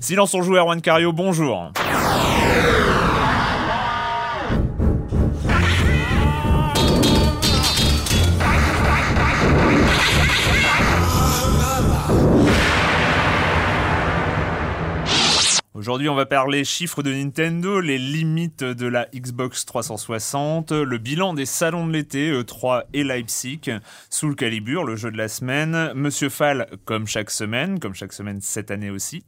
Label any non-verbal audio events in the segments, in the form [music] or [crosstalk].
Silence on joue Erwan Cario, bonjour. Aujourd'hui, on va parler chiffres de Nintendo, les limites de la Xbox 360, le bilan des salons de l'été, E3 et Leipzig, Soul Calibur, le jeu de la semaine, Monsieur Fall, comme chaque semaine, comme chaque semaine cette année aussi.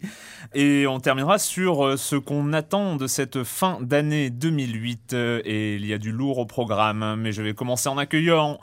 Et on terminera sur euh, ce qu'on attend de cette fin d'année 2008. euh, Et il y a du lourd au programme, mais je vais commencer en accueillant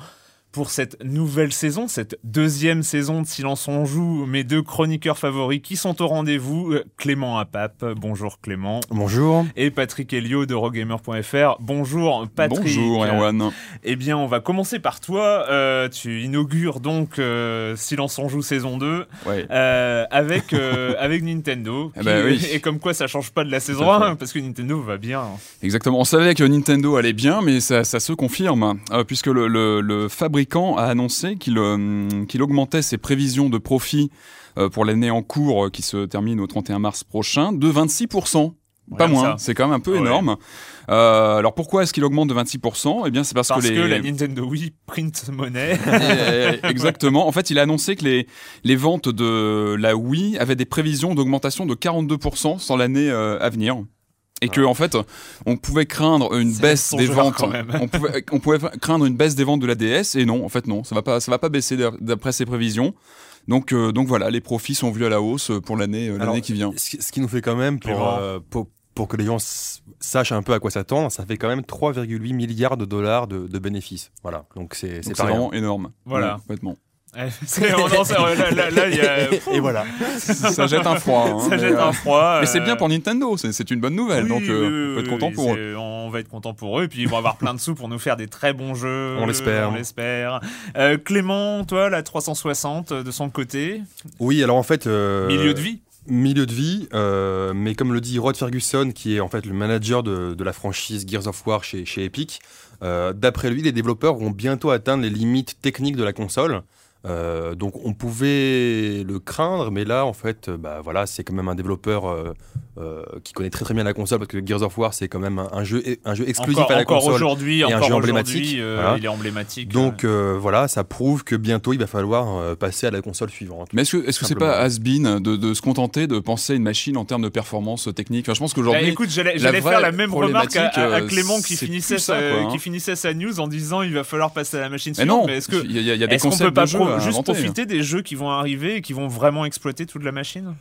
pour cette nouvelle saison, cette deuxième saison de Silence on joue, mes deux chroniqueurs favoris qui sont au rendez-vous, euh, Clément Apap, bonjour Clément, Bonjour. et Patrick Helio de rogamer.fr, bonjour Patrick. Bonjour Erwan. Eh bien, on va commencer par toi, Euh, tu inaugures donc euh, Silence on joue saison 2 Ouais. euh, avec, euh, [laughs] avec Nintendo, Eh qui- ben oui. et comme quoi ça change pas de la saison Tout à 1, parce que Nintendo va bien. Exactement. On savait que Nintendo allait bien, mais ça, ça se confirme, euh, puisque le, le- le fabricant a annoncé qu'il euh, qu'il augmentait ses prévisions de profit euh, pour l'année en cours, euh, qui se termine au 31 mars prochain, de 26%. Pas moins, c'est quand même un peu Ouais. énorme. Euh, alors pourquoi est-ce qu'il augmente de 26% Eh bien c'est parce, Parce que, que les... la Nintendo Wii print monnaie. [laughs] Eh, Exactement. En fait, il a annoncé que les, les ventes de la Wii avaient des prévisions d'augmentation de 42% sur l'année euh, à venir. Et que, en fait, on pouvait craindre une baisse des ventes. On pouvait, on pouvait craindre une baisse des ventes de la DS. Et non, en fait, non. Ça va pas, ça va pas baisser d'a- d'après ses prévisions. Donc, euh, donc voilà, les profits sont vus à la hausse pour l'année, euh, l'année qui vient. Ce qui, nous fait quand même, pour, euh, pour, pour que les gens sachent un peu à quoi s'attendre, ça fait quand même 3,8 milliards de dollars de, de bénéfices. Voilà, donc c'est rien. vraiment énorme. Voilà. Complètement. [laughs] [laughs] Et voilà. [laughs] ça jette un froid. hein, ça mais, jette euh, un froid. Mais c'est euh, bien pour Nintendo, c'est une bonne nouvelle. oui, donc, euh, oui, on peut être content oui, pour eux. On va être content pour eux. Et puis ils vont avoir plein de sous pour nous faire des très bons jeux. On l'espère. On l'espère. Euh, Clément, toi, la 360 euh, de son côté, Oui, alors en fait. euh, milieu de vie. Milieu de vie, euh, mais comme le dit Rod Ferguson, qui est en fait le manager de, de la franchise Gears of War chez, chez Epic, euh, d'après lui, les développeurs vont bientôt atteindre les limites techniques de la console. Euh, donc on pouvait le craindre, mais là en fait, euh, bah voilà, c'est quand même un développeur euh, euh, qui connaît très très bien la console parce que Gears of War c'est quand même un, un jeu un jeu exclusif Encore, à la encore console. aujourd'hui, et un encore jeu aujourd'hui, emblématique, euh, voilà. il est emblématique. Donc euh, voilà, ça prouve que bientôt il va falloir euh, passer à la console suivante. Mais est-ce que est-ce que c'est pas has-been de, de se contenter de penser à une machine en termes de performance technique? Enfin, Je pense Bah, qu'aujourd'hui, écoute, j'allais la j'allais faire la même remarque à, à- à problématique, Clément qui finissait, ça, sa, quoi, hein. qui finissait sa news en disant il va falloir passer à la machine mais suivante. non, mais est-ce que il y y a des concepts peut pas de pro- à juste inventer. profiter des jeux qui vont arriver et qui vont vraiment exploiter toute la machine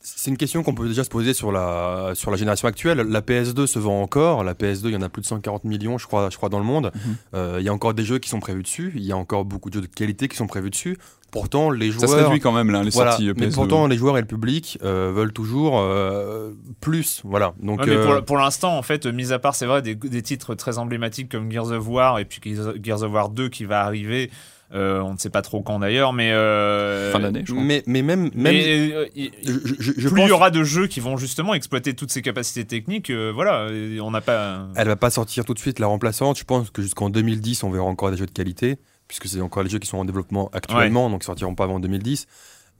C'est une question qu'on peut déjà se poser sur la, sur la génération actuelle. La PS2 se vend encore. La PS2, il y en a plus de 140 millions, je crois, je crois dans le monde. Mhm. Euh, il y a encore des jeux qui sont prévus dessus. Il y a encore beaucoup de jeux de qualité qui sont prévus dessus. Pourtant, les Ça se joueurs. réduit quand même, là, les Voilà. sorties Mais PS2. pourtant, les joueurs et le public euh, veulent toujours euh, plus. Voilà. Donc, Ouais, mais euh, pour, pour l'instant, en fait, mis à part, c'est vrai, des, des titres très emblématiques comme Gears of War et puis Gears Gears of War 2 qui va arriver, euh, on ne sait pas trop quand d'ailleurs, mais. euh, Fin d'année, je crois. mais, mais même, même Mais, euh, il- je, je- je plus pense il y aura de jeux qui vont justement exploiter toutes ces capacités techniques, euh, voilà, on n'a pas. elle va pas sortir tout de suite la remplaçante. Je pense que jusqu'en 2010, on verra encore des jeux de qualité, puisque c'est encore les jeux qui sont en développement actuellement, donc ils sortiront pas avant 2010.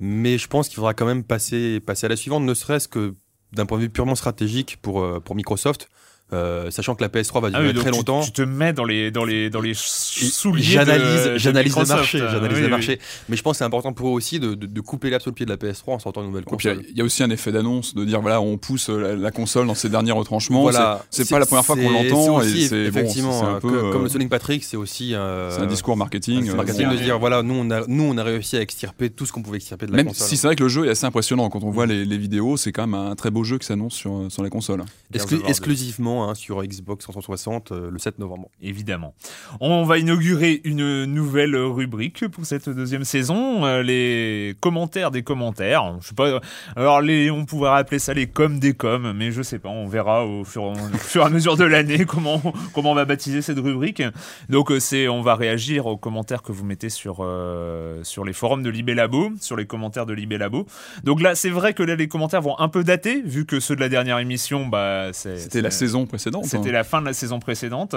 Mais je pense qu'il faudra quand même passer, passer à la suivante, ne serait-ce que d'un point de vue purement stratégique pour, pour Microsoft, euh, sachant que la PS3 va Ah durer oui, très tu- longtemps. Tu, te mets dans les dans les dans les souliers. de- J'analyse, de j'analyse le marché, j'analyse Oui, le oui. marché. Mais je pense que c'est important pour eux aussi de, de, de couper sous le pied de la PS3 en sortant une nouvelle il y console. il y a aussi un effet d'annonce de dire voilà, on pousse euh, la, la console dans ses derniers retranchements. Voilà, C'est- c'est pas la première fois qu'on l'entend bon, effectivement c'est un peu, que- euh, comme le Sonic Patrick, c'est aussi euh, c'est un discours marketing. c'est euh, marketing bon. de dire voilà, nous on a nous on a réussi à extirper tout ce qu'on pouvait extirper de la Même console. si c'est vrai que le jeu est assez impressionnant quand on voit les, les vidéos, c'est quand même un très beau jeu qui s'annonce sur, sur la console. Exclu- Hein, sur Xbox 360 euh, le 7 novembre. Évidemment. On va inaugurer une nouvelle rubrique pour cette deuxième saison, euh, les commentaires des commentaires. Je sais pas. Alors les, on pourrait appeler ça les coms des coms, mais je sais pas. On verra au fur, au fur et à mesure de l'année [laughs] comment comment on va baptiser cette rubrique. Donc euh, c'est, on va réagir aux commentaires que vous mettez sur euh, sur les forums de Libé Labo, sur les commentaires de Libé Labo. Donc là, c'est vrai que là les commentaires vont un peu dater, vu que ceux de la dernière émission, bah c'est C'était la c'est- saison précédente. c'était hein. la fin de la saison précédente.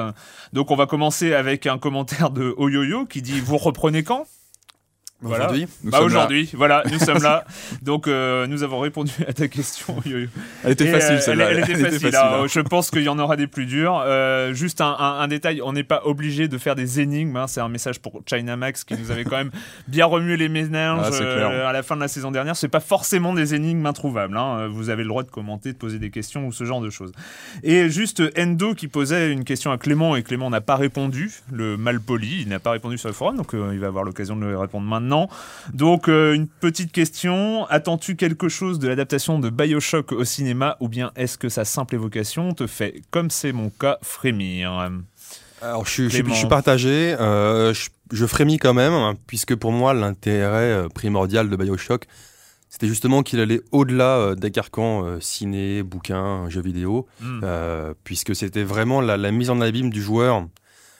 Donc on va commencer avec un commentaire de Oyoyo qui dit Vous reprenez quand? Voilà. Aujourd'hui, Bah aujourd'hui, voilà, nous sommes là. Donc euh, nous avons répondu à ta question, [laughs] Oyoyo. Elle était facile euh, celle-là. Elle, elle était facile. hein. je pense qu'il y en aura des plus durs. Euh, juste un, un- un détail, on n'est pas obligé de faire des énigmes. hein. C'est un message pour China Max qui nous avait quand même [laughs] bien remué les méninges Ah, euh, à la fin de la saison dernière. C'est pas forcément des énigmes introuvables. hein. Vous avez le droit de commenter, de poser des questions ou ce genre de choses. Et juste Endo qui posait une question à Clément et Clément n'a pas répondu. Le mal poli, il n'a pas répondu sur le forum, donc euh, il va avoir l'occasion de lui répondre maintenant. Donc, euh, une petite question. Attends-tu quelque chose de l'adaptation de Bioshock au cinéma ou bien est-ce que sa simple évocation te fait, comme c'est mon cas, frémir? Alors je, suis- je, suis- Clément. je suis partagé, euh, je, je frémis quand même, hein, puisque pour moi l'intérêt euh, primordial de Bioshock, c'était justement qu'il allait au-delà euh, des carcans euh, ciné, bouquins, jeux vidéo, Hmm. puisque c'était vraiment la, la mise en abîme du joueur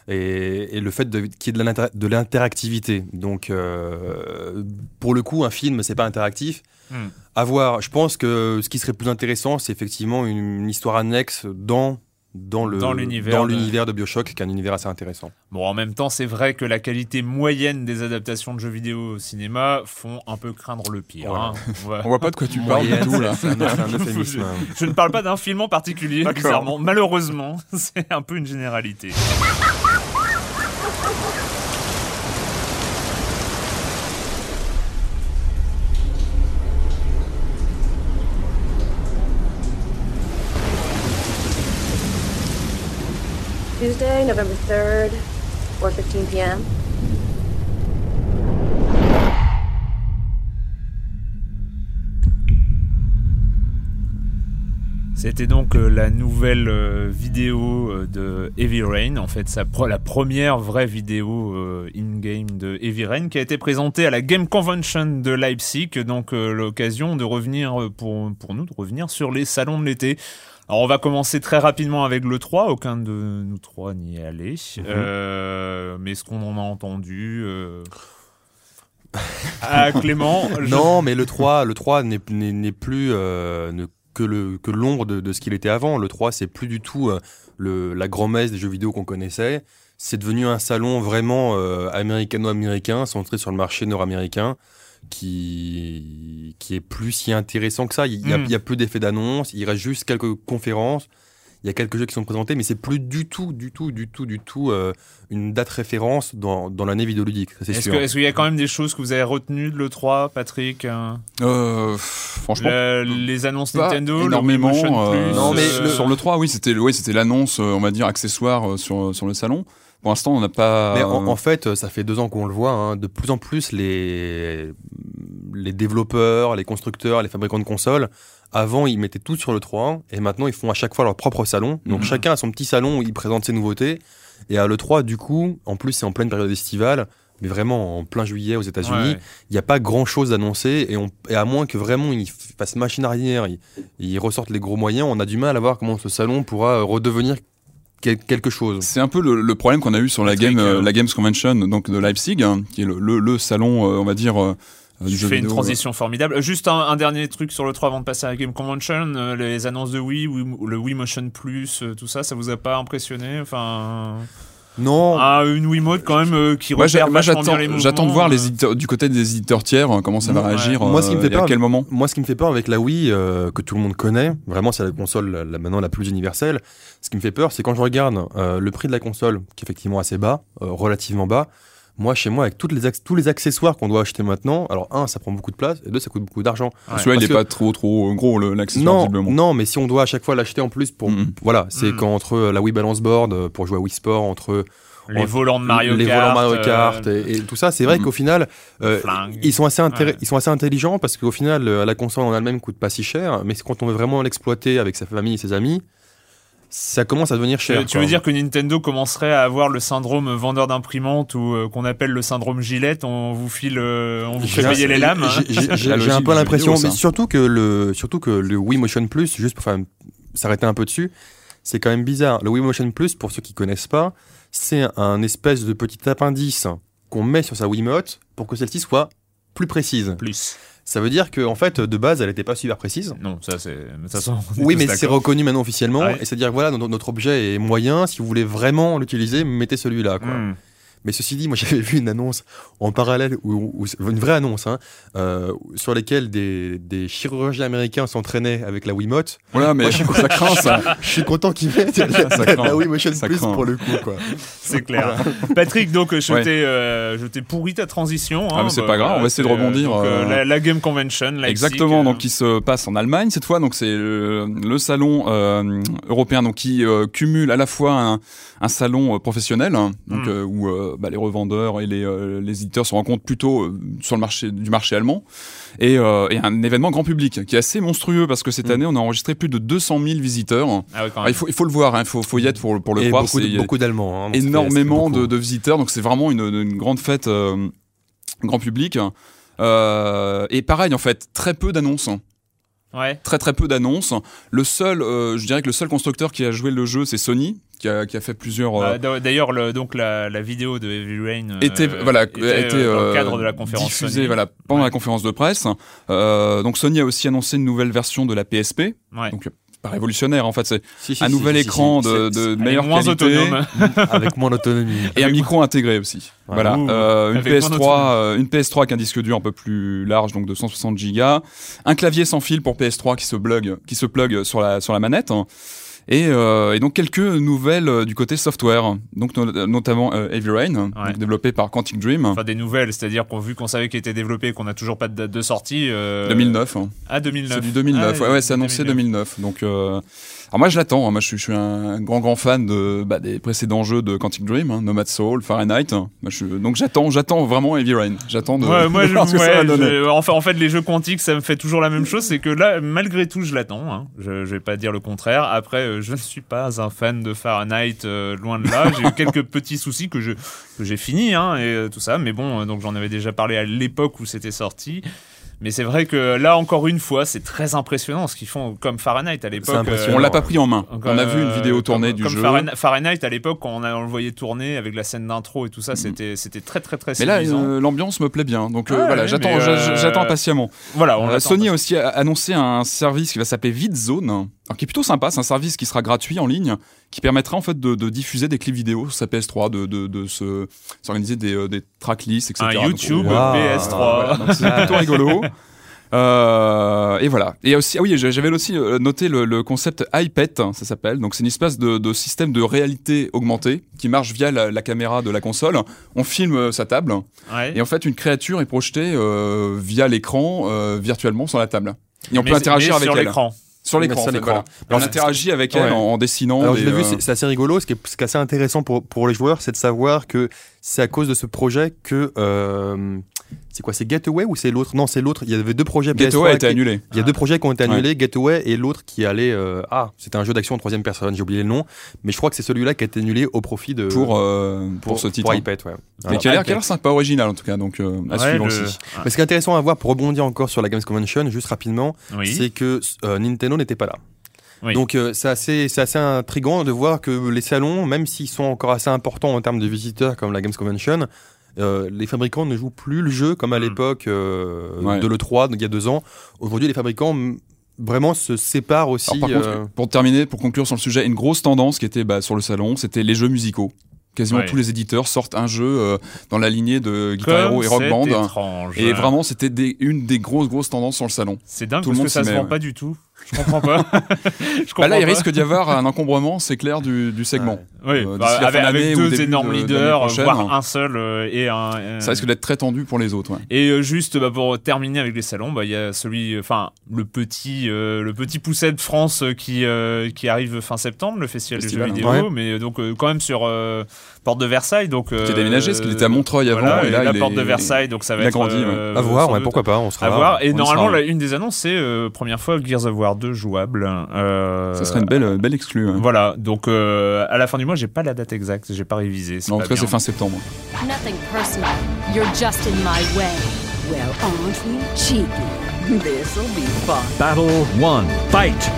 et, et le fait de- qu'il y ait de l'inter- de l'interactivité. Donc euh, pour le coup, un film, c'est pas interactif. Hmm. À voir. Je pense que ce qui serait plus intéressant, c'est effectivement une, une histoire annexe dans dans le Dans l'univers dans de- Bioshock, qui est un univers assez intéressant. Bon, en même temps, c'est vrai que la qualité moyenne des adaptations de jeux vidéo au cinéma font un peu craindre le pire. Voilà. hein. On va- On voit pas de quoi tu parles du Moyenne, tout là. C'est un, [laughs] euphémisme. Je ne parle pas d'un film en particulier, bizarrement. Malheureusement, [laughs] c'est un peu une généralité. November 3rd, 4:15 p.m. C'était donc euh, la nouvelle euh, vidéo euh, de Heavy Rain, en fait, la première vraie vidéo in-game de Heavy Rain qui a été présentée à la Game Convention de Leipzig, donc l'occasion de revenir pour, pour nous, de revenir sur les salons de l'été. Alors on va commencer très rapidement avec le 3, aucun de nous trois n'y est allé. Euh, mais ce qu'on en a entendu... euh, [laughs] Ah Clément, je- Non, mais le 3, le 3 n'est, plus euh, ne- que, l'ombre de, de ce qu'il était avant. Le 3, c'est plus du tout euh, le, la grand-messe des jeux vidéo qu'on connaissait. C'est devenu un salon vraiment euh, américano-américain, centré sur le marché nord-américain, qui, qui est plus si intéressant que ça. Il y a, Mm. il y a peu d'effets d'annonce, il reste juste quelques conférences. Il y a quelques jeux qui sont présentés, mais c'est plus du tout, du tout, du tout, du tout euh, une date référence dans, dans l'année vidéoludique. Est-ce qu'il y a quand même des choses que vous avez retenues de l'E3, Patrick euh, Euh, franchement, Le- Les annonces pas Nintendo, énormément. le euh, Plus, Non, mais euh, le- sur le 3, oui, c'était ouais, c'était l'annonce, on va dire accessoire sur sur le salon. Pour l'instant, on n'a pas. Mais en, en fait, ça fait deux ans qu'on le voit. hein, de plus en plus, les, les développeurs, les constructeurs, les fabricants de consoles, avant, ils mettaient tout sur le 3 et maintenant, ils font à chaque fois leur propre salon. Donc, Mhm. chacun a son petit salon où il présente ses nouveautés. Et à l'E3, du coup, en plus, c'est en pleine période estivale, mais vraiment en plein juillet aux États-Unis, Ouais. il n'y a pas grand chose d'annoncé. Et, on- et à moins que vraiment ils fassent machine arrière, ils, ils ressortent les gros moyens, on a du mal à voir comment ce salon pourra euh, redevenir quel- quelque chose. C'est un peu le, le problème qu'on a eu sur la, game, euh, euh, la Games Convention donc de Leipzig, hein, qui est le, le- le salon, euh, on va dire, euh, du Tu jeu fais une transition formidable. Juste un, un dernier truc sur le 3 avant de passer à la Game Convention. euh, les annonces de Wii, Wii- le Wii Motion Plus, euh, tout ça, ça vous a pas impressionné? Enfin, Non, ah, une Wiimote quand même euh, qui Moi, repère j'a- moi, vachement bien j'attends, j'attends de voir euh. les éditeurs, du côté des éditeurs tiers comment ça va Ouais. réagir. Moi, ce qui me euh, fait et à peur- quel moment Moi, ce qui me fait peur avec la Wii, euh, que tout le monde connaît, vraiment, c'est la console la- maintenant la plus universelle. Ce qui me fait peur, c'est quand je regarde euh, le prix de la console, qui est effectivement assez bas, euh, relativement bas. Moi, chez moi, avec toutes les tous les accessoires qu'on doit acheter maintenant, alors un, ça prend beaucoup de place, et deux, ça coûte beaucoup d'argent. Ouais. Celui-là, il parce est que- pas trop trop gros le- l'accessoire Non, visiblement. non, mais si on doit à chaque fois l'acheter en plus pour, Mhm. voilà, c'est Mhm. quand entre euh, la Wii Balance Board euh, pour jouer à Wii Sport, entre les volants de Mario les Kart. volants Mario euh, Kart et, et tout ça, c'est vrai Mhm. qu'au final, euh, ils sont assez Ouais. ils sont assez intelligents parce qu'au final, euh, la console en elle-même coûte pas si cher, mais quand on veut vraiment l'exploiter avec sa famille et ses amis, ça commence à devenir cher. Euh, tu quoi. veux dire que Nintendo commencerait à avoir le syndrome vendeur d'imprimantes ou euh, qu'on appelle le syndrome Gillette On vous file, euh, on vous fait payer les lames. hein J'ai- [laughs] un peu l'impression, mais surtout que le surtout que le Wii Motion Plus, juste pour faire- s'arrêter un peu dessus, c'est quand même bizarre. Le Wii Motion Plus, pour ceux qui connaissent pas, c'est un espèce de petit appendice qu'on met sur sa Wiimote pour que celle-ci soit plus précise. Plus. Ça veut dire que en fait, de base, elle n'était pas super précise. Non, ça c'est. Oui, mais c'est reconnu maintenant officiellement. Ouais. Et c'est-à-dire, voilà, notre, notre objet est moyen. Si vous voulez vraiment l'utiliser, mettez celui-là. quoi. Hmm. Mais ceci dit, moi [laughs] j'avais vu une annonce en parallèle, ou une vraie annonce, hein, euh, sur laquelle des, des chirurgiens américains s'entraînaient avec la Wiimote. Voilà, mais Moi, [laughs] je suis ça craint ça. [laughs] Je suis content qu'ils mettent la, Ça la, la Wii Motion Ça Plus craint. pour le coup. Quoi. C'est clair. Patrick, donc je Ouais. t'ai euh, je t'ai pourri ta transition. Ah, hein, mais c'est bah, pas grave, on va voilà, essayer de rebondir, donc, euh, euh, la, la Game Convention, Leipzig, Exactement, euh, donc qui se passe en Allemagne cette fois. Donc c'est le, le salon euh, européen, donc qui euh, cumule à la fois un, un salon euh, professionnel, hein, donc Mm. euh, où euh, bah, les revendeurs et les, euh, les éditeurs se rencontrent plutôt euh, sur le marché du marché allemand, et, euh, et un événement grand public qui est assez monstrueux parce que cette Mm. année on a enregistré plus de 200 000 visiteurs. Ah ouais, Ah, même. il faut il faut le voir, il faut faut y être pour pour le Et croire. beaucoup, beaucoup d'Allemands. hein, énormément de, visiteurs, donc c'est vraiment une, une grande fête euh, grand public. Euh, et pareil en fait, très peu d'annonces, Ouais. très très peu d'annonces. Le seul, euh, je dirais que le seul constructeur qui a joué le jeu, c'est Sony, qui a, qui a fait plusieurs. euh, Euh, d'a- D'ailleurs, le- donc la, la vidéo de Heavy Rain euh, était voilà était, a été euh, dans le euh, cadre de la conférence diffusée Sony. voilà pendant Ouais. la conférence de presse. Euh, donc Sony a aussi annoncé une nouvelle version de la PSP, Ouais. donc pas révolutionnaire en fait, c'est Si, si, un si, nouvel écran si, de, de meilleure moins qualité autonome. [laughs] avec moins d'autonomie. et un micro intégré aussi. Ouais. Voilà, Ouh, Euh, une avec moins PS3, d'autonomie. euh, une PS3 avec un disque dur un peu plus large, donc de 160 Go, un clavier sans fil pour PS3 qui se plug, qui se plug sur la sur la manette. hein. Et, euh, et donc quelques nouvelles euh, du côté software, donc no- notamment euh, Heavy Rain, donc développé par Quantic Dream, Enfin, des nouvelles, c'est-à-dire qu'on vu qu'on savait qu'il était développé et qu'on n'a toujours pas de date de sortie. euh, 2009. hein. Ah, 2009. C'est du 2009. Ah, ouais, ouais, c'est annoncé 2009. 2009. Donc, euh... alors moi je l'attends. hein. Moi je suis, je suis un grand grand fan de bah, des précédents jeux de Quantic Dream, hein, Nomad Soul, Fahrenheit. Moi, je Donc j'attends, j'attends vraiment Heavy Rain. J'attends de. Ouais, [laughs] moi, de je, voir ce que ça ouais, va donner. enfin, en fait, les jeux quantiques, ça me fait toujours la même chose. C'est que là, malgré tout, je l'attends. hein. Je, je vais pas dire le contraire. Après, euh, je ne suis pas un fan de Fahrenheit, euh, loin de là. J'ai eu quelques [laughs] petits soucis que je que j'ai fini, et euh, tout ça. Mais bon, euh, donc j'en avais déjà parlé à l'époque où c'était sorti. Mais c'est vrai que là, encore une fois, c'est très impressionnant ce qu'ils font comme Fahrenheit à l'époque. impressionnant. On l'a pas pris en main. On a vu une Euh, vidéo tournée comme- du comme jeu. Fahrenheit, Fahrenheit, à l'époque, quand on, a, on le voyait tourner avec la scène d'intro et tout ça, c'était c'était très très très Mais là, euh, l'ambiance me plaît bien. Donc euh, Ah, voilà, j'attends, euh, j'attends impatiemment. Voilà, on Euh, Sony a aussi a- annoncé un service qui va s'appeler VidZone, alors qui est plutôt sympa. C'est un service qui sera gratuit en ligne, qui permettra en fait de, de diffuser des clips vidéo sur sa PS3, de, de, de se s'organiser des, euh, des tracklists, etc. un Donc, YouTube Wow. PS3. voilà, donc c'est plutôt rigolo. Euh, et voilà. Et aussi, ah oui, j'avais aussi euh, noté le, le concept iPet, ça s'appelle. Donc c'est une espèce de, de système de réalité augmentée qui marche via la, la caméra de la console. On filme sa table Ouais. et en fait une créature est projetée euh, via l'écran euh, virtuellement sur la table. Et on Mais- peut interagir mais avec sur elle. l'écran. Sur l'écran. en fait, voilà. On interagit avec Ouais. elle en, en dessinant. Alors des, je l'ai vu, euh, c'est assez rigolo. Ce qui est, ce qui est assez intéressant pour, pour les joueurs, c'est de savoir que c'est à cause de ce projet que euh, c'est quoi C'est Getaway ou c'est l'autre? Non, c'est l'autre. Il y avait deux projets. PS3 Getaway a été qui- annulé. Il y a deux projets qui ont été Ouais. annulés, Getaway et l'autre qui allait. euh, ah, c'était un jeu d'action en troisième personne. J'ai oublié le nom, mais je crois que c'est celui-là qui a été annulé au profit de Pour, euh, pour, ce titre. Pour hein. iPad, ouais. Mais qui a l'air qui a l'air sympa, original en tout cas, donc euh, à Ouais, suivre le- aussi. Mais ce qui est intéressant à voir pour rebondir encore sur la Games Convention, juste rapidement, Oui. c'est que euh, Nintendo n'était pas là. Oui. Donc euh, c'est assez, c'est assez intriguant de voir que les salons, même s'ils sont encore assez importants en termes de visiteurs comme la Games Convention, euh, les fabricants ne jouent plus le jeu comme à Mm. l'époque euh, Ouais. de l'E3, donc il y a deux ans. Aujourd'hui, les fabricants vraiment se séparent aussi. Alors, par contre, euh, pour terminer, pour conclure sur le sujet, une grosse tendance qui était bah, sur le salon, c'était les jeux musicaux. Quasiment Ouais. tous les éditeurs sortent un jeu euh, dans la lignée de Guitar Comme Hero et Rock c'est Band. étrange. Et vraiment, c'était des- une des grosses, grosses tendances sur le salon. C'est dingue tout le parce que ça se vend ouais. pas du tout. Je comprends pas. [laughs] Je Bah là, il pas. risque d'y avoir un encombrement, c'est clair, du, du segment. Oui, euh, bah, avec, avec deux énormes de- de leaders, voire un seul euh, et un. euh, Ça risque d'être très tendu pour les autres. ouais. Et euh, juste bah, pour terminer avec les salons, bah, il y a celui, enfin le petit, le petit pousset de France qui qui arrive fin septembre, le festival, Festival, des jeux vidéo, mais donc quand même sur porte de Versailles, donc. Qui est euh, déménagé, parce qu'il était à Montreuil avant, voilà, et là, la il porte est- de Versailles, donc ça va il a être. grandi, ouais. euh, à voir, ouais, pourquoi pas, on sera À là. voir. Et normalement, une des annonces, c'est euh, première fois Gears of War 2 jouable. Euh, Ça serait une belle, belle exclue. hein. Voilà, donc euh, à la fin du mois, j'ai pas la date exacte, j'ai pas révisé. Non, en tout cas, c'est fin septembre. Nothing personal. You're just in my way. Well, aren't we cheeky? This'll be fun. Battle one. Fight!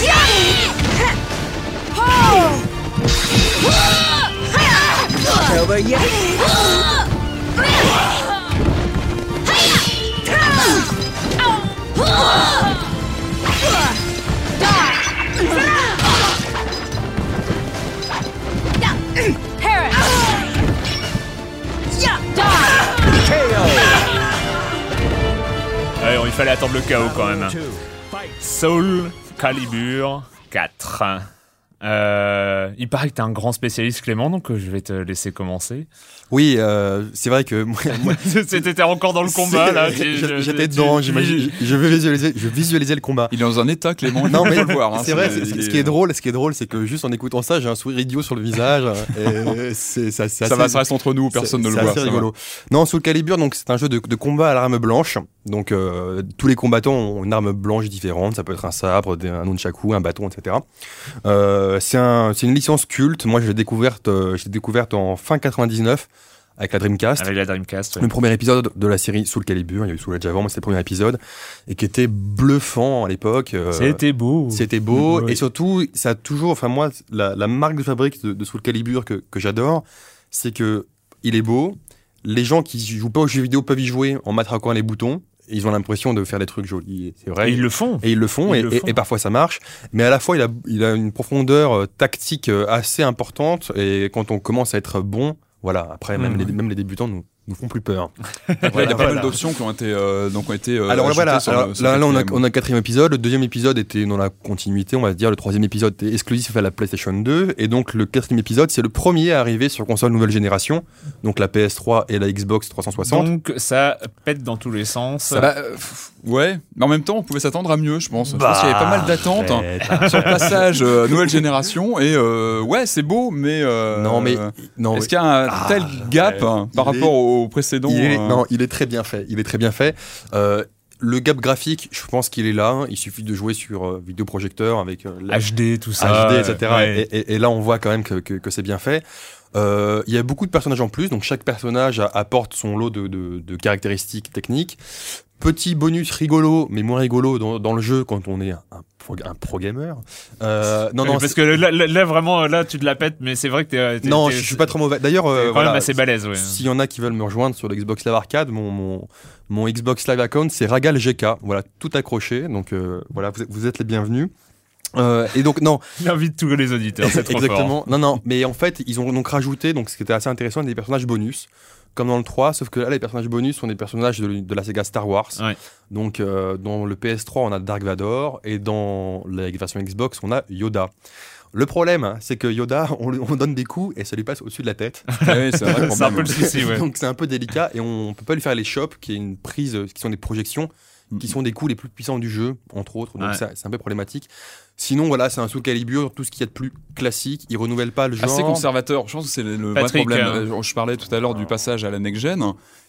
[laughs] Over yet? Il fallait attendre le chaos quand même. Soul Calibur 4. Euh, il paraît que t'es un grand spécialiste Clément, donc euh, je vais te laisser commencer. Oui, euh, c'est vrai que moi, moi, [laughs] C'était encore dans le combat là. c'est- [laughs] tu- J'étais tu- dedans, tu- j'imagine. Je veux visualiser, je visualisais le combat. Il est dans un état, Clément. Non mais faut le voir. hein, c'est vrai. c'est- c'est- il Ce qui est drôle, ce qui est drôle, c'est que juste en écoutant ça, j'ai un sourire idiot sur le visage. et c'est ça, c'est Ça va, assez- ça reste entre nous, personne c'est- ne le c'est voit. assez va. rigolo. Non, Soul Calibur, donc c'est un jeu de, de combat à l'arme blanche. Donc euh, tous les combattants ont une arme blanche différente. Ça peut être un sabre, un nunchaku, un bâton, etc. Euh, c'est un, c'est une licence culte. Moi, je l'ai découverte, euh, je découverte en fin 99 avec la Dreamcast. Avec la Dreamcast. Le premier épisode de la série Soul Calibur, il y a eu Soul Edge avant, mais c'était le premier épisode, et qui était bluffant à l'époque. euh, C'était beau. c'était beau, et surtout, ça a toujours, enfin moi, la, la marque de fabrique de, de Soul Calibur que, que j'adore, c'est que il est beau, les gens qui jouent pas aux jeux vidéo peuvent y jouer en matraquant les boutons, ils ont l'impression de faire des trucs jolis, c'est vrai. Et ils le font. Et ils le font, Ils et, le et- font. et parfois ça marche. Mais à la fois, il a, il a une profondeur euh, tactique euh, assez importante. Et quand on commence à être bon, voilà, après, même, les, même les débutants nous, nous font plus peur. [laughs] Il y a pas Voilà. mal d'options qui ont été, euh, donc ont été euh, Alors voilà, sur alors, le- sur là, on, a, quatrième. on a le quatrième épisode. Le deuxième épisode était dans la continuité, on va dire. Le troisième épisode était exclusif à la PlayStation 2. Et donc, le quatrième épisode, c'est le premier à arriver sur console nouvelle génération. Donc, la PS3 et la Xbox 360. Donc ça pète dans tous les sens. Bah, euh, pff, ouais, mais en même temps, on pouvait s'attendre à mieux, je pense. je pense qu'il y avait pas mal d'attentes hein, sur le passage euh, nouvelle génération. Et euh, ouais, c'est beau, mais. euh, non, mais. Non, Est-ce qu'il y a un Ah, tel gap hein, par rapport au précédent il est, euh, non, il est très bien fait. Il est très bien fait. Euh, le gap graphique, je pense qu'il est là. Il suffit de jouer sur euh, vidéoprojecteur avec euh, la- HD, tout ça. HD, etc. ouais. Et, et- et là, on voit quand même que, que- que c'est bien fait. Euh, Il y a beaucoup de personnages en plus, donc chaque personnage a- apporte son lot de, de- de caractéristiques techniques. Petit bonus rigolo, mais moins rigolo dans, dans le jeu quand on est un, un pro, un pro gamer. Euh, non, Oui, non, parce que là, vraiment, là, tu te la pètes, mais c'est vrai que t'es. non, je suis pas trop mauvais. D'ailleurs, euh, quand voilà, même assez balèze, ouais. S'il y en a qui veulent me rejoindre sur le Xbox Live Arcade, mon, mon, mon Xbox Live account, c'est Ragal GK. Voilà, tout accroché. Donc euh, voilà, vous, êtes- vous êtes les bienvenus. Euh, et donc non, [laughs] J'invite tous les auditeurs, fort. exactement. Non, non, mais en fait, ils ont donc rajouté, donc ce qui était assez intéressant, des personnages bonus, comme dans le 3, sauf que là, les personnages bonus sont des personnages de, de la Sega Star Wars. Ouais. Donc euh, dans le PS3, on a Dark Vador, et dans la version Xbox, on a Yoda. Le problème, hein, c'est que Yoda, on, donne des coups et ça lui passe au-dessus de la tête. [laughs] ouais, [laughs] c'est un C'est peu le souci, ouais. Donc c'est un peu délicat et on peut pas lui faire les chops, qui est une prise, qui sont des projections, qui sont des coups les plus puissants du jeu, entre autres. Donc Ouais. c'est un peu problématique. Sinon, voilà, c'est un Soul Calibur, tout ce qu'il y a de plus classique. Il renouvelle pas le genre. Assez conservateur. Je pense que c'est le vrai problème. euh, Euh, Je parlais tout à l'heure du passage à la next gen.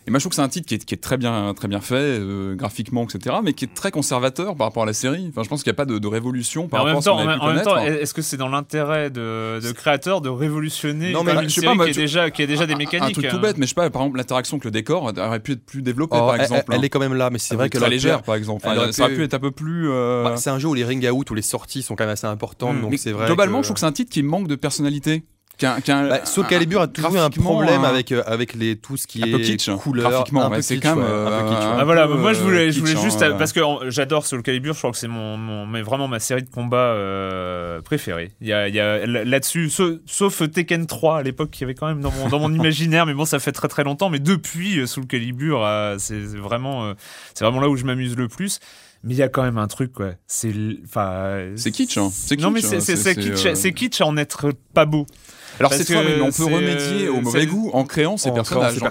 Et moi, je trouve que c'est un titre qui est, qui est très bien, très bien fait, euh, graphiquement, etc., mais qui est très conservateur par rapport à la série. Enfin, je pense qu'il n'y a pas de, de révolution par en même rapport temps, à ce en même, temps, est-ce que c'est dans l'intérêt de, de créateurs de révolutionner Non, mais je une sais série pas, moi, qui, est tu- déjà, qui a déjà des mécaniques Un truc tout hein. bête, mais je sais pas, par exemple, l'interaction avec le décor aurait pu être plus développée, Oh, par elle- exemple. Elle, elle hein. est quand même là, mais c'est vrai que très leur légère, par exemple. elle ça aurait pu- être un peu plus. euh, Bah, c'est un jeu où les ring out ou les sorties sont quand même assez importantes, Mm. donc c'est vrai. globalement, que... je trouve que c'est un titre qui manque de personnalité. Qu'un, qu'un, Bah, Soul Calibur a toujours eu un problème un- avec, euh, avec les, tout ce qui un est peu kitsch, couleur. graphiquement, un peu ouais, c'est kitsch, quand même, ouais, un peu kitsch, ouais. euh, Ah voilà, peu, moi je voulais, euh, je voulais kitsch, juste hein, parce que j'adore Soul Calibur, je crois que c'est mon, mon- mais vraiment ma série de combats euh, préférée. Il y a, il y a là-dessus, sauf, sauf Tekken 3 à l'époque qui avait quand même dans mon, dans mon [laughs] imaginaire, mais bon ça fait très très longtemps. Mais depuis euh, Soul Calibur, euh, c'est vraiment, euh, c'est vraiment là où je m'amuse le plus. Mais il y a quand même un truc, quoi. C'est, enfin, C'est kitsch, hein. C'est Non mais kitsch, c'est hein. c'est- kitsch, euh, c'est kitsch à en être pas beau. Alors c'est toi, que mais on peut remédier euh, au mauvais c'est- goût en créant ces En personnages. Ouais,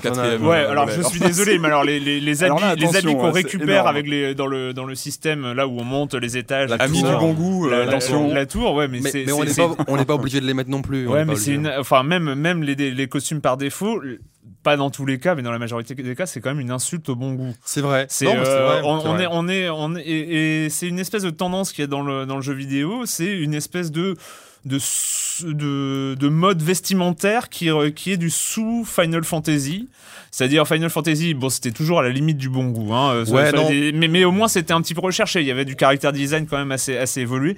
euh, alors je suis désolé, mais alors les, les, les habits, les qu'on hein, récupère avec les dans le dans le système là où on monte les étages, Amis du bon goût, la, euh, la- attention. la tour, ouais, mais, Mais, c'est mais on n'est pas, on n'est pas obligé de les mettre non plus. Ouais, mais c'est une, enfin même même les, les costumes par défaut, pas dans tous les cas, mais dans la majorité des cas, c'est quand même une insulte au bon goût. C'est vrai. C'est, euh, on, est, on est, on est, et, et c'est une espèce de tendance qu'il y a dans le dans le jeu vidéo. C'est une espèce de de de, de mode vestimentaire qui re- qui est du sous Final Fantasy. C'est-à-dire Final Fantasy, bon, c'était toujours à la limite du bon goût, hein, euh, Ouais, des- mais, mais au moins c'était un petit peu recherché. Il y avait du character design quand même assez assez évolué.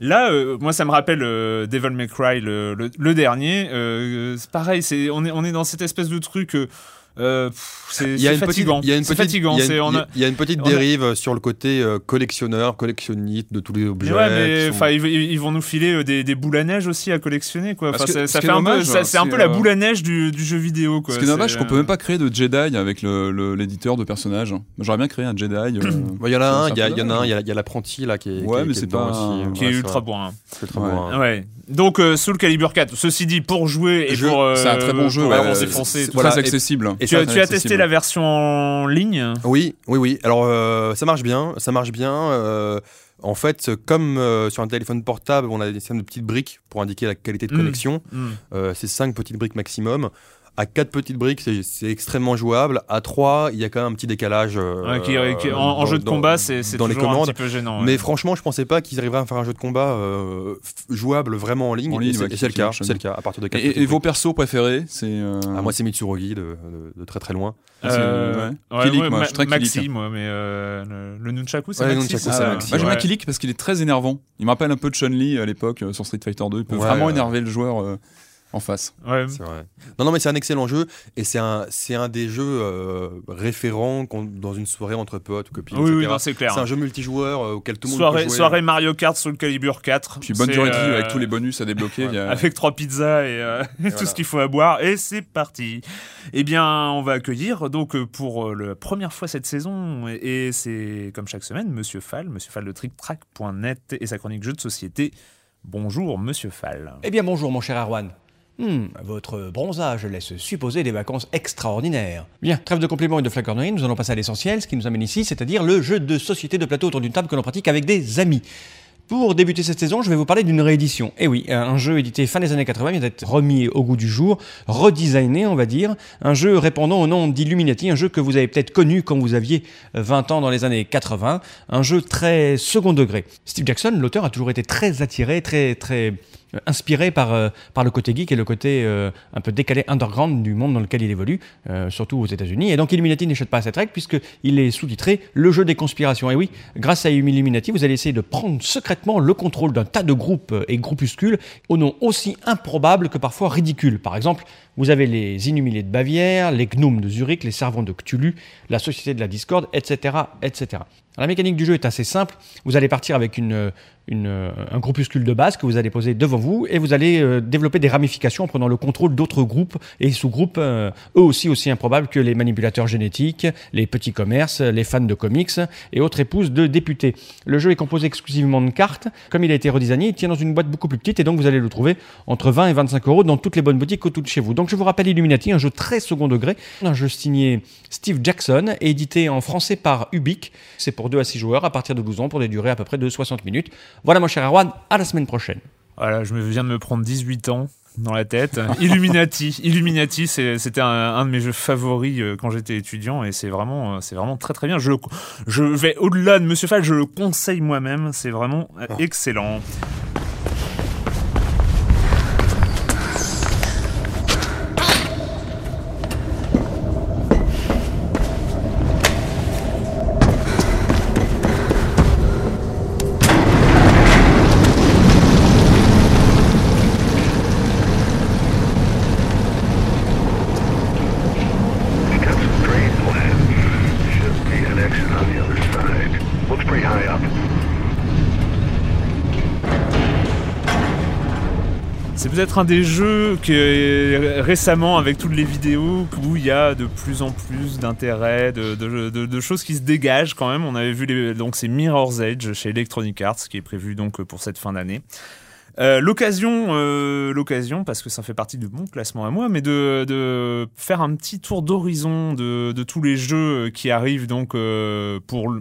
Là, euh, moi, ça me rappelle euh, Devil May Cry, le, le- le dernier. Euh, c'est pareil, c'est on est on est dans cette espèce de truc. Euh, c'est Il y a c'est une petite, fatigant. il y a une petite, fatigant. il y a c'est- une- on a- il y a une petite on a- dérive sur le côté euh, collectionneur, collectionniste de tous les Mais objets. ouais, mais qui sont- enfin, ils, ils vont nous filer euh, des, des boules à neige aussi à collectionner, quoi. Enfin, ça, ça fait un peu, c'est un peu la boule à neige du, du jeu vidéo, quoi. Ce qui est dommage, c'est qu'on peut même pas créer de Jedi avec l'éditeur de personnages. J'aurais bien créé un Jedi. Il y en a un, il y, en a un, il y a, l'apprenti là qui est, Ouais, mais c'est pas qui ultra bourrin. C'est très Ouais. Donc, euh, Soul Calibur 4. Ceci dit, pour jouer et pour. euh, C'est un très bon jeu. pour ouais, c'est tout voilà, Très accessible. et Tu, as, tu as testé la version en ligne Oui, oui, oui. Alors euh, ça marche bien, ça marche bien. euh, en fait, comme euh, sur un téléphone portable, on a des systèmes de petites briques pour indiquer la qualité de Mm. connexion. Hmm. Euh, c'est 5 petites briques maximum. À 4 petites briques, c'est- c'est extrêmement jouable. À 3, il y a quand même un petit décalage. euh, Ouais, qui- qui- en, jeu de combat, c'est c'est dans les toujours un commandes. petit peu gênant. ouais. Mais franchement, je pensais pas qu'ils arriveraient à faire un jeu de combat euh, jouable vraiment en ligne. En ligne, et c'est ouais, et c'est le cas. C'est le cas. À partir de 4 Et, et vos persos préférés, c'est. euh, Ah, moi, c'est Mitsurugi de, de- de très très loin. Euh, ouais. ouais, Kilik, ouais, moi, Ma- je suis très Maxi, moi, mais euh, le, le Nunchaku, c'est Maxi. Nunchaku, ça c'est Ah, Maxi, Moi j'aime bien. Kilik parce qu'il est très énervant. Il me rappelle un peu de Chun-Li à l'époque euh, sur Street Fighter 2. Il peut vraiment énerver le joueur euh, en face. Ouais. C'est vrai. Non, non, mais c'est un excellent jeu et c'est un, c'est un des jeux euh, référents dans une soirée entre potes ou copines. Oui, oui, etc. c'est clair. C'est un jeu multijoueur euh, auquel tout le monde Soirée, peut jouer. soirée Mario Kart Soul Calibur 4. Puis bonne de vie euh, avec tous les bonus à débloquer. a- Avec trois pizzas et, euh, [laughs] et tout voilà. ce qu'il faut à boire. Et c'est parti. Eh bien, on va accueillir donc pour la première fois cette saison, et, et c'est comme chaque semaine, Monsieur Fall, Monsieur Fall de TrickTrack.net et sa chronique jeux de société. Bonjour, Monsieur Fall. Eh bien bonjour mon cher Arwan. Hmm, votre bronzage laisse supposer des vacances extraordinaires. Bien, trêve de compliments et de flagornerie, nous allons passer à l'essentiel, ce qui nous amène ici, c'est-à-dire le jeu de société de plateau autour d'une table que l'on pratique avec des amis. Pour débuter cette saison, je vais vous parler d'une réédition. Eh oui, un jeu édité fin des années 80 vient d'être remis au goût du jour, redesigné, on va dire. Un jeu répondant au nom d'Illuminati, un jeu que vous avez peut-être connu quand vous aviez 20 ans dans les années 80. Un jeu très second degré. Steve Jackson, l'auteur, a toujours été très attiré, très, très euh, inspiré par, euh, par le côté geek et le côté euh, un peu décalé underground du monde dans lequel il évolue, euh, surtout aux États-Unis. Et donc Illuminati n'échappe pas à cette règle puisqu'il est sous-titré Le jeu des conspirations. Et oui, grâce à Illuminati, vous allez essayer de prendre secrètement le contrôle d'un tas de groupes euh, et groupuscules au nom aussi improbable que parfois ridicule. Par exemple, vous avez les Inhumilés de Bavière, les Gnomes de Zurich, les Servants de Cthulhu, la Société de la Discorde, etc. etc. La mécanique du jeu est assez simple. Vous allez partir avec un groupuscule de base que vous allez poser devant vous et vous allez euh, développer des ramifications en prenant le contrôle d'autres groupes et sous-groupes, euh, eux aussi aussi improbables que les manipulateurs génétiques, les petits commerces, les fans de comics et autres épouses de députés. Le jeu est composé exclusivement de cartes. Comme il a été redesigné, il tient dans une boîte beaucoup plus petite et donc vous allez le trouver entre 20 et 25 euros dans toutes les bonnes boutiques autour de chez vous. Donc je vous rappelle Illuminati, un jeu très second degré, un jeu signé Steve Jackson, édité en français par Ubique. C'est pour 2 à 6 joueurs à partir de 12 ans pour des durées à peu près de 60 minutes. Voilà mon cher Erwan, à la semaine prochaine. Voilà, je viens de me prendre 18 ans dans la tête. [laughs] Illuminati, Illuminati, c'était un, un de mes jeux favoris euh, quand j'étais étudiant et c'est vraiment, euh, c'est vraiment très très bien. Je, vais au-delà de Monsieur Fall, je le conseille moi-même. C'est vraiment euh, excellent. Peut-être un des jeux que récemment, avec toutes les vidéos, où il y a de plus en plus d'intérêt, de, choses qui se dégagent quand même. On avait vu les, donc c'est Mirror's Edge chez Electronic Arts qui est prévu donc pour cette fin d'année. Euh, l'occasion, euh, l'occasion, parce que ça fait partie de mon classement à moi, mais de, faire un petit tour d'horizon de, tous les jeux qui arrivent donc euh, pour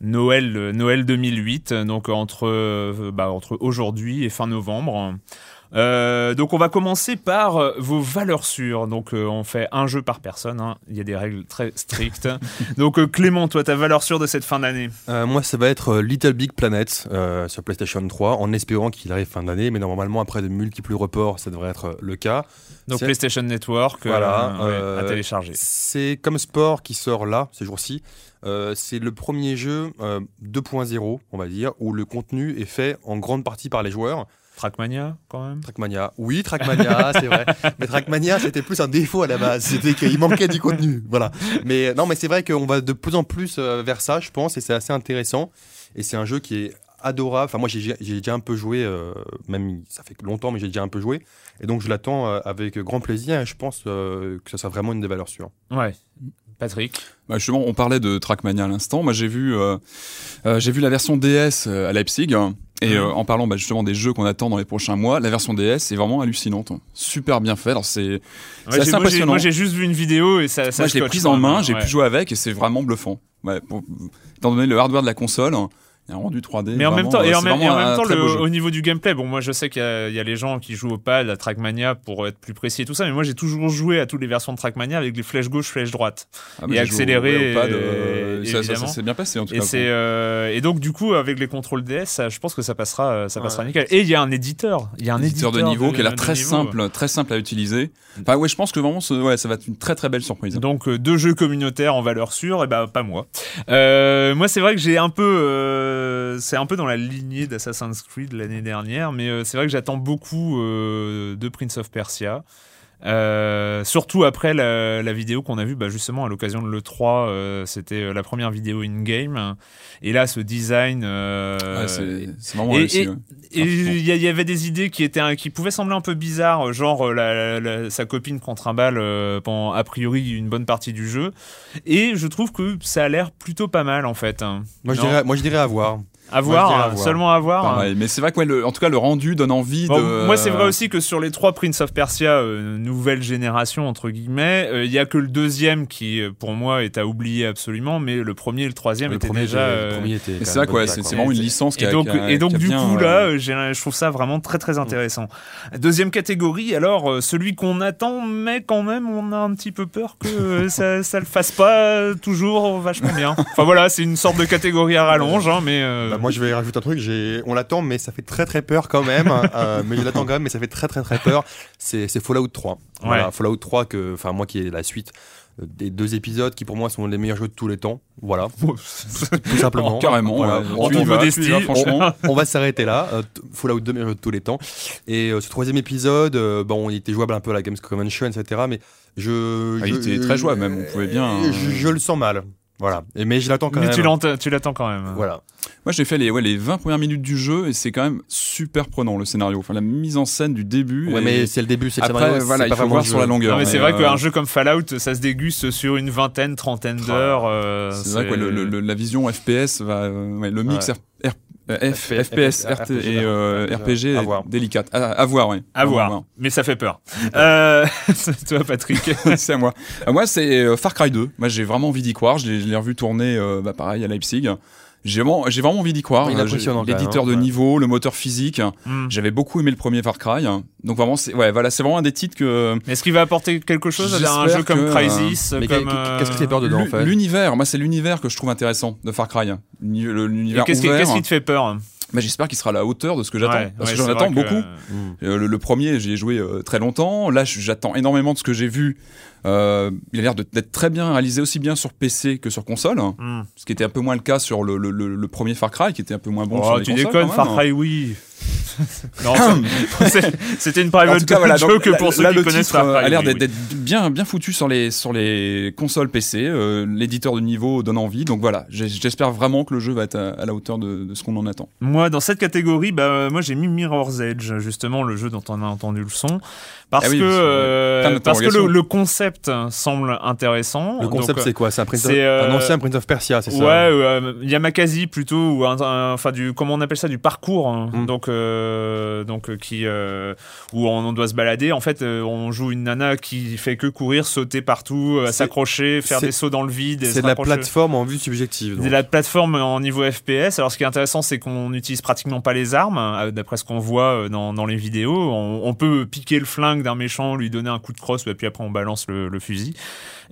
Noël, Noël 2008, donc bah, entre aujourd'hui et fin novembre. Euh, donc on va commencer par euh, vos valeurs sûres. Donc euh, on fait un jeu par personne. hein. Il y a des règles très strictes. [laughs] donc euh, Clément, toi ta valeur sûre de cette fin d'année? Euh, moi, ça va être Little Big Planet euh, sur PlayStation 3, en espérant qu'il arrive fin d'année, mais normalement, après de multiples reports, ça devrait être le cas. Donc C'est- PlayStation Network, euh, Voilà, ouais, euh, à télécharger. C'est comme sport qui sort là, ces jours-ci. Euh, c'est le premier jeu euh, 2.0, on va dire, où le contenu est fait en grande partie par les joueurs. Trackmania quand même? Trackmania, oui, Trackmania, [laughs] c'est vrai. Mais Trackmania, c'était plus un défaut à la base. C'était qu'il manquait du contenu. Voilà. Mais non, mais c'est vrai qu'on va de plus en plus euh, vers ça, je pense, et c'est assez intéressant. Et c'est un jeu qui est adorable. Enfin, moi, j'ai déjà un peu joué, euh, même ça fait longtemps, mais j'ai déjà un peu joué. Et donc, je l'attends euh, avec grand plaisir. Et je pense euh, que ça sera vraiment une des valeurs sûres. Ouais. Patrick. Bah justement, on parlait de Trackmania à l'instant. Moi, j'ai vu, euh, euh, j'ai vu la version DS euh, à Leipzig. Et euh, en parlant bah, justement des jeux qu'on attend dans les prochains mois, la version DS est vraiment hallucinante, super bien fait. Alors c'est Ouais, assez impressionnant. Moi j'ai juste vu une vidéo et ça. ça Moi, je l'ai prise en main, hein, j'ai ouais. pu jouer avec et c'est vraiment bluffant. Ouais, pour- étant donné le hardware de la console, un rendu 3D. Mais en même temps, et euh, en même, et en vraiment même un temps, le- au niveau du gameplay, bon, moi je sais qu'il y, a- il y a les gens qui jouent au pad, à Trackmania pour être plus précis et tout ça, mais moi j'ai toujours joué à toutes les versions de Trackmania avec les flèches gauche, flèches droite. Ah, mais et accéléré. au- ouais, au pad, et- euh, ça- ça- évidemment. ça s'est bien passé en tout Et, cas. euh, et donc, du coup, avec les contrôles DS, ça, je pense que ça passera, euh, ça passera Ouais. nickel. Et il y a un éditeur. Il y a un éditeur de niveau qui a l'air très niveau. simple, très simple à utiliser. Enfin ouais, je pense que vraiment, ce- ouais, ça va être une très très belle surprise. Donc euh, deux jeux communautaires en valeur sûre, et ben pas moi. Euh, moi c'est vrai que j'ai un peu, euh, c'est un peu dans la lignée d'Assassin's Creed l'année dernière, mais euh, c'est vrai que j'attends beaucoup euh, de Prince of Persia. Euh, surtout après la, la vidéo qu'on a vue bah, justement à l'occasion de l'E3, euh, c'était euh, la première vidéo in-game. Et là, ce design. euh, Ouais, c'est vraiment et- réussi. et- ouais. et il y, avait des idées qui étaient qui pouvaient sembler un peu bizarres, genre la- la- sa copine contre un bal euh, pendant a priori une bonne partie du jeu. Et je trouve que ça a l'air plutôt pas mal en fait. hein. Moi, je dirais, moi, je dirais à voir. À voir, dirais à hein, voir. seulement à voir. hein. Pareil. Mais c'est vrai que ouais, le- en tout cas le rendu donne envie Bon, de. Moi, c'est vrai aussi que sur les trois Prince of Persia euh, nouvelle génération entre guillemets, euh, il y a que le deuxième qui, euh, pour moi, est à oublier absolument, mais le premier et le troisième Le étaient premier, déjà. euh, le premier était. Mais quand c'est vrai quoi, c'est vraiment une licence qui Et a donc, qui a- et donc qui a du bien, coup, euh, là, euh, je trouve ça vraiment très très intéressant. Deuxième catégorie, alors euh, celui qu'on attend, mais quand même, on a un petit peu peur que euh, ça, ça le fasse pas euh, toujours vachement bien. Enfin voilà, c'est une sorte de catégorie à rallonge, hein, mais. Euh, Bah, moi, je vais rajouter un truc. J'ai, on l'attend, mais ça fait très très peur quand même. [laughs] Euh, mais je l'attends quand même, mais ça fait très très très peur. C'est, Fallout 3. Voilà, Ouais. Fallout 3 que, enfin moi qui est la suite euh, des deux épisodes qui pour moi sont les meilleurs jeux de tous les temps. Voilà, [laughs] tout simplement. Carrément, Voilà. ouais. On, va- on s'arrêter là. Euh, Fallout 2 meilleurs jeux de tous les temps. Et euh, ce troisième épisode, euh, bon, il était jouable un peu à la Games Convention, etc. Mais je, Ah, il était très jouable même, on pouvait bien, Je, je le sens mal. Voilà. Et, mais je l'attends quand mais même. tu l'entends- tu l'attends quand même. Voilà. Moi, j'ai fait les, ouais, les 20 premières minutes du jeu et c'est quand même super prenant le scénario. Enfin, la mise en scène du début. Ouais, mais c'est le début, c'est le Après, scénario, voilà, c'est il pas faut voir sur la longueur. Non, mais c'est vrai euh, qu'un jeu comme Fallout, ça se déguste sur une vingtaine, trentaine d'heures. euh, C'est vrai que ouais, la vision FPS, va, euh, ouais, le mix F, FPS, RT et euh, RPG, délicate. À, à voir, oui. À voir. Mais ça fait peur. Euh, [laughs] toi, Patrick. [laughs] c'est à moi. Euh, moi, c'est euh, Far Cry 2. Moi, j'ai vraiment envie d'y croire. Je l'ai je l'ai revu tourner, euh, bah, pareil, à Leipzig. J'ai vraiment, j'ai vraiment envie d'y croire. Euh, L'éditeur de hein, ouais. niveau, le moteur physique. Hmm. J'avais beaucoup aimé le premier Far Cry. Donc vraiment, c'est, ouais, voilà, c'est vraiment un des titres que. Est-ce qu'il va apporter quelque chose à un jeu comme que, Crysis mais comme, qu'est-ce qui te fait peur dedans, en fait? L'univers, moi, c'est l'univers que je trouve intéressant de Far Cry. L'univers Qu'est-ce qui, ouvert. qu'est-ce qui te fait peur? J'espère qu'il sera à la hauteur de ce que j'attends. Ouais, parce ouais, que j'en attends vrai que- beaucoup. Euh, le, le premier, j'y ai joué euh, très longtemps. Là, j'attends énormément de ce que j'ai vu. Euh, il a l'air de- d'être très bien réalisé aussi bien sur PC que sur console, Hmm. ce qui était un peu moins le cas sur le, le- le- le premier Far Cry, qui était un peu moins bon Oh, sur les tu consoles. déconnes, quand Far. Cry, oui. Non, [laughs] c'était une private En tout cas, voilà, donc, joke là- pour ceux là, qui le connaissent titre euh, a l'air d'être oui. bien, bien foutu sur les, sur les consoles PC. euh, L'éditeur de niveau donne envie. Donc voilà, j'espère vraiment que le jeu va être à, à la hauteur de, de ce qu'on en attend. Moi, dans cette catégorie, bah, moi j'ai mis Mirror's Edge, justement, le jeu dont on a entendu le son. Parce Ah oui, que, parce que, euh, parce que le, concept semble intéressant. Le concept, c'est quoi? C'est un, euh, ancien Prince of Persia, c'est ça? Ouais, euh, Yamakasi plutôt, ou enfin du, comment on appelle ça, du parcours. hein. Mm. Donc, euh, donc euh, qui, euh, où on, on doit se balader. En fait, euh, on joue une nana qui fait que courir, sauter partout, euh, s'accrocher, faire des sauts dans le vide. C'est de la plateforme en vue subjective. C'est la plateforme en niveau FPS. Alors, ce qui est intéressant, c'est qu'on n'utilise pratiquement pas les armes, euh, d'après ce qu'on voit euh, dans, dans les vidéos. On, on peut piquer le flingue d'un méchant, lui donner un coup de crosse, et puis après on balance le, le fusil.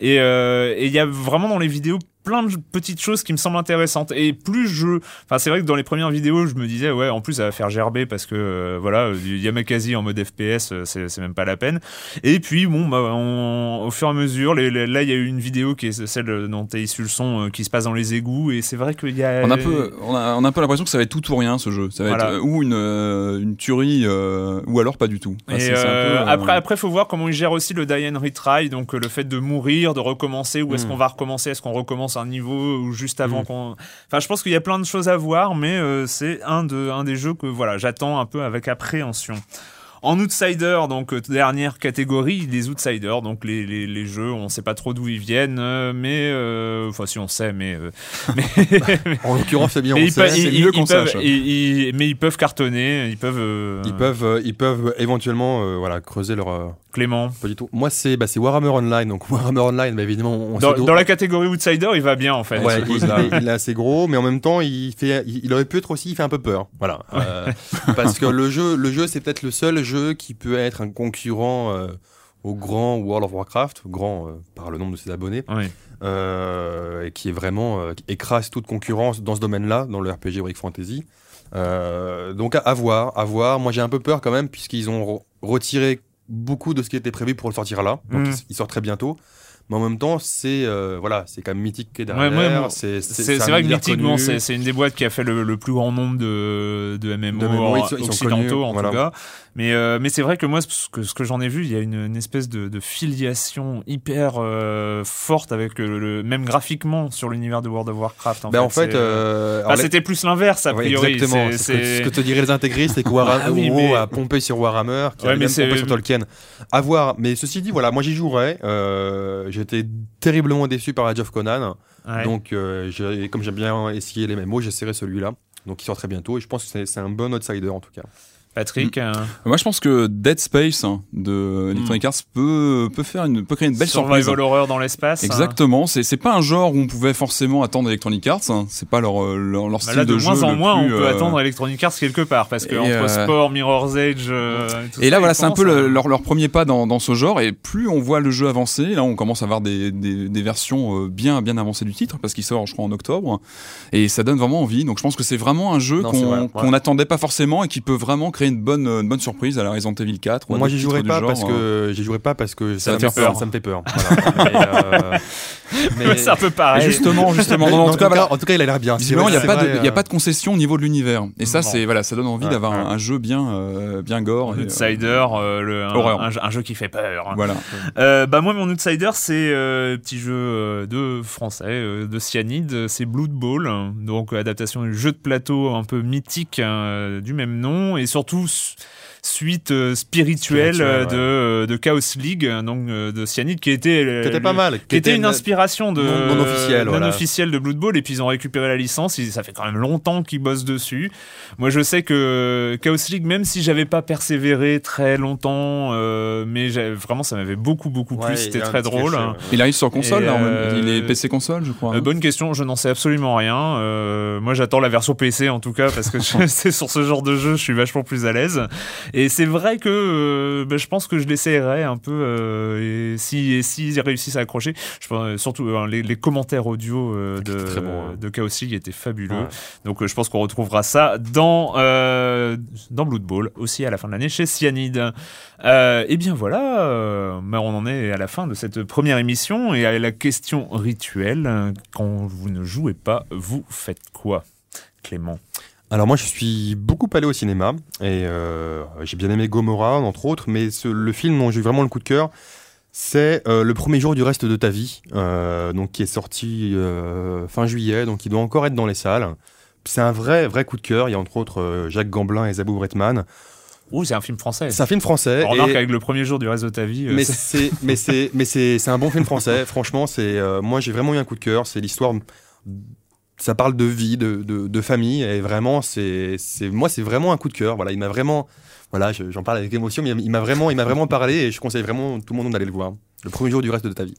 Et euh, et il y a vraiment dans les vidéos plein de petites choses qui me semblent intéressantes. Et plus je, enfin, c'est vrai que dans les premières vidéos, je me disais ouais, en plus ça va faire gerber parce que euh, voilà, euh, du Yamakasi en mode FPS, euh, c'est c'est même pas la peine. Et puis bon, bah, on- au fur et à mesure, les- les- là il y a eu une vidéo qui est celle dont est issu le son, euh, qui se passe dans les égouts, et c'est vrai qu'il y a. On a un peu, on a, on a un peu l'impression que ça va être tout ou rien ce jeu. Ça va Voilà. être euh, ou une, euh, une tuerie euh, ou alors pas du tout. Enfin, Et euh, peu, euh, après, après, faut voir comment ils gèrent aussi le die and retry, donc euh, le fait de mourir, de recommencer, où est-ce Mm. qu'on va recommencer, est-ce qu'on recommence un niveau ou juste avant Mm. qu'on. Enfin, je pense qu'il y a plein de choses à voir, mais euh, c'est un de un des jeux que voilà, j'attends un peu avec appréhension. En outsider, donc euh, dernière catégorie, les outsiders, donc les, les, les jeux, on sait pas trop d'où ils viennent, euh, mais euh, enfin si on sait, mais [laughs] [laughs] En l'occurrence, c'est bien, mais ils, sait. peuvent- c'est ils- mieux ils qu'on peuvent- sache. ils- ils- mais ils peuvent cartonner, ils peuvent. euh, Ils peuvent, ils peuvent éventuellement voilà, creuser leur. Clément. pas du tout. Moi, c'est bah, Warhammer Online. Donc, [laughs] Warhammer Online, bah, évidemment, on Dans, dans la catégorie outsider, il va bien en fait. Ouais, il, est- il est assez gros, mais en même temps, il, fait, il, il aurait pu être aussi, il fait un peu peur. Voilà. Euh, parce que le jeu, le jeu c'est peut-être le seul jeu qui peut être un concurrent euh, au grand World of Warcraft, grand euh, par le nombre de ses abonnés, et qui est vraiment qui écrase toute concurrence dans ce domaine-là, dans le RPG Heroic Fantasy. Donc à, à voir, à voir. Moi, j'ai un peu peur quand même, puisqu'ils ont re- retiré beaucoup de ce qui était prévu pour le sortir là. Donc, il, il sort très bientôt. Mais en même temps, c'est euh, voilà, c'est quand même mythique qui est Ouais, derrière. ouais, c'est vrai que bon, c'est une des boîtes qui a fait le, le plus grand nombre de, de MMO, De MMO, ils sont- ils occidentaux connus, en voilà. tout cas. Mais, euh, mais c'est vrai que moi, ce que, ce que j'en ai vu, il y a une, une espèce de, de filiation hyper euh, forte avec le, le- même graphiquement sur l'univers de World of Warcraft. En Ben, fait, en fait, les- c'était plus l'inverse a Ouais, priori. exactement. C'est- C'est ce que- c'est- ce que te diraient les intégristes, c'est que [laughs] Warhammer Ah oui, mais- a pompé sur Warhammer, qui Ouais, a pompé sur Tolkien. À voir. Mais ceci dit, voilà, moi j'y jouerais. J'étais terriblement déçu par Age of Conan. Ouais. Donc, euh, j'ai- comme j'aime bien essayer les MMO, j'essaierai celui-là. Donc, il sort très bientôt. Et je pense que c'est- c'est un bon outsider en tout cas. Patrick, euh, Moi, je pense que Dead Space hein, de Electronic Arts peut, peut, faire une, peut créer une belle surprise. Survival Horror dans l'espace. hein. Exactement, c'est c'est pas un genre où on pouvait forcément attendre Electronic Arts, hein. c'est pas leur, euh, leur, Bah style là, de, de, moins jeu en le moins, plus, on peut euh, attendre Electronic Arts quelque part parce que et, entre euh, Sport, Mirror's Edge. euh, tout Et ça, là, voilà, c'est un peu le- leur, leur premier pas dans, dans ce genre. Et plus on voit le jeu avancer, là, on commence à avoir des, des, des versions bien, bien avancées du titre, parce qu'il sort, je crois, en octobre. Et ça donne vraiment envie. Donc, je pense que c'est vraiment un jeu ouais. qu'on n'attendait pas forcément et qui peut vraiment créer une bonne, une bonne surprise à la Resident Evil 4. ou à Moi, d'autres j'y jouerai pas genre, parce hein. que j'y jouerai pas parce que Ça me fait peur. peur. Ça me fait peur. Voilà. [laughs] Mais, euh, C'est un peu pareil. justement, justement, non, en, tout cas, voilà, en tout cas, il a l'air bien. Il n'y a, de- y euh, pas de concession au niveau de l'univers. Et ça, c'est voilà, ça donne envie Ouais, d'avoir ouais. un, un jeu bien, euh, bien gore. et, euh, Outsider, euh, le, un, un jeu- un jeu qui fait peur. hein. Voilà. Euh, bah moi mon outsider c'est euh, petit jeu euh, de français euh, de Cyanide, c'est Blood Bowl, donc euh, adaptation du jeu de plateau un peu mythique euh, du même nom et surtout suite euh, spirituelle euh, de, de Chaos League, donc euh, de Cyanide, qui était, euh, Qui était pas mal, qui, qui était une une- inspiration de non- non officielle, non voilà. officielle de Blood Bowl, et puis ils ont récupéré la licence. ils- ça fait quand même longtemps qu'ils bossent dessus. Moi, je sais que Chaos League, même si j'avais pas persévéré très longtemps, euh, mais vraiment, ça m'avait beaucoup beaucoup plu. C'était très drôle. hein. Il arrive sur console, là, en même- euh, il est PC console, je crois. Euh, hein. bonne question, je n'en sais absolument rien. Euh, moi, j'attends la version PC en tout cas parce que [laughs] c'est sur ce genre de jeu, je suis vachement plus à l'aise. Et c'est vrai que euh, ben, je pense que je l'essayerai un peu. euh, et si et s'ils réussissent à accrocher, je pense, euh, surtout les, les commentaires audio euh, de, très bon, hein. de Chaos League étaient fabuleux. Ouais. Donc, je pense qu'on retrouvera ça dans dans Blood Bowl aussi à la fin de l'année chez Cyanide. Et bien voilà, ben, on en est à la fin de cette première émission et à la question rituelle. euh, Quand vous ne jouez pas, vous faites quoi, Clément? Alors moi je suis beaucoup allé au cinéma et euh, j'ai bien aimé Gomorrah entre autres, mais ce- le film dont j'ai eu vraiment le coup de cœur, c'est euh, le premier jour du reste de ta vie, euh, donc qui est sorti fin juillet, donc il doit encore être dans les salles. C'est un vrai vrai coup de cœur. Il y a entre autres Jacques Gamblin et Zabou Bretman. Ouh, c'est un film français. C'est un film français. On remarque et- avec le premier jour du reste de ta vie. mais c'est- mais c'est mais c'est c'est un bon film [laughs] français. Franchement, c'est moi j'ai vraiment eu un coup de cœur. C'est l'histoire. Ça parle de vie, de, de, de famille, et vraiment, c'est, c'est, moi, c'est vraiment un coup de cœur. Voilà, il m'a vraiment, voilà, je- j'en parle avec émotion, mais il m'a vraiment, il m'a vraiment parlé, et je conseille vraiment tout le monde d'aller le voir. Le premier jour du reste de ta vie.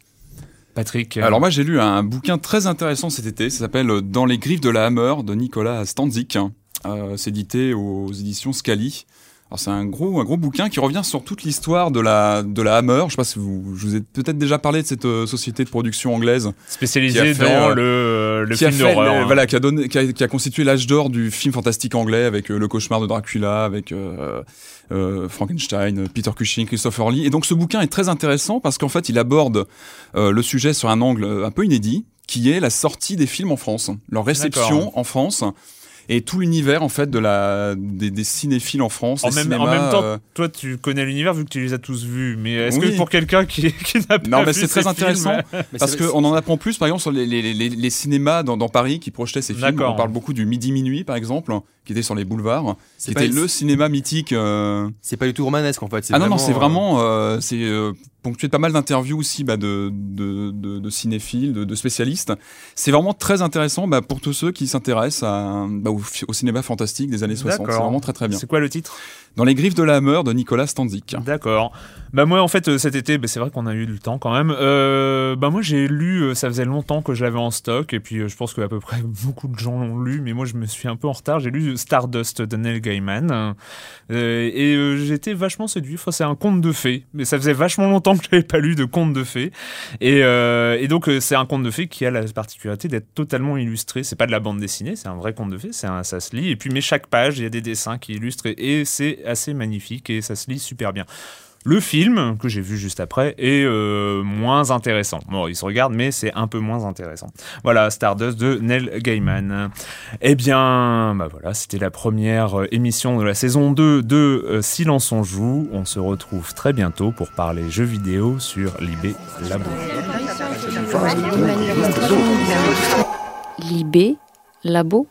Patrick. euh, Alors moi j'ai lu un bouquin très intéressant cet été, ça s'appelle euh, Dans les griffes de la Hammer de Nicolas Stanzik. Euh, c'est édité aux éditions Scali. Alors c'est un gros, un gros bouquin qui revient sur toute l'histoire de la, de la Hammer. Je sais pas si vous, je vous ai peut-être déjà parlé de cette euh, société de production anglaise. spécialisé qui a fait, dans euh, le, film d'horreur. hein. voilà, qui a donné, qui a, qui a constitué l'âge d'or du film fantastique anglais avec euh, le cauchemar de Dracula, avec Frankenstein, Peter Cushing, Christopher Lee. Et donc ce bouquin est très intéressant parce qu'en fait il aborde le sujet sur un angle un peu inédit, qui est la sortie des films en France, leur réception en France. Et tout l'univers en fait de la des, des cinéphiles en France, En même, cinémas, en même temps, euh, toi, tu connais l'univers vu que tu les as tous vus. Mais est-ce Oui. que pour quelqu'un qui, [laughs] qui n'a pas Non, mais vu c'est très intéressant [laughs] films, parce qu'on en apprend plus, par exemple, sur les, les, les, les cinémas dans, dans Paris qui projetaient ces films. On parle beaucoup du Midi Minuit, par exemple, qui était sur les boulevards, qui était le cinéma mythique. euh, C'est pas du tout romanesque en fait. Ah non, non, c'est euh, vraiment, euh, c'est euh, ponctué de pas mal d'interviews aussi bah, de, de, de, de cinéphiles, de, de spécialistes. C'est vraiment très intéressant bah, pour tous ceux qui s'intéressent bah, au, cinéma fantastique des années 60. C'est D'accord. vraiment très très bien. C'est quoi le titre? Dans les griffes de la Hammer de Nicolas Stanzik. D'accord. Bah moi en fait euh, cet été, bah, c'est vrai qu'on a eu du temps quand même. Euh, bah moi j'ai lu, euh, ça faisait longtemps que je l'avais en stock et puis euh, je pense qu'à peu près [laughs] beaucoup de gens l'ont lu, mais moi je me suis un peu en retard. J'ai lu Stardust de Neil Gaiman euh, et euh, j'étais vachement séduit. Enfin, c'est un conte de fées, mais ça faisait vachement longtemps que je n'avais pas lu de conte de fées et, euh, donc c'est un conte de fées qui a la particularité d'être totalement illustré. C'est pas de la bande dessinée, c'est un vrai conte de fées. C'est un, ça se lit et puis mais chaque page il y a des dessins qui illustrent et c'est assez magnifique et ça se lit super bien. Le film, que j'ai vu juste après, est euh, moins intéressant. Bon, il se regarde, mais c'est un peu moins intéressant. Voilà, Stardust de Neil Gaiman. Eh bien, bah voilà, c'était la première euh, émission de la saison 2 de euh, Silence on joue. On se retrouve très bientôt pour parler jeux vidéo sur Libé Labo. Libé, Labo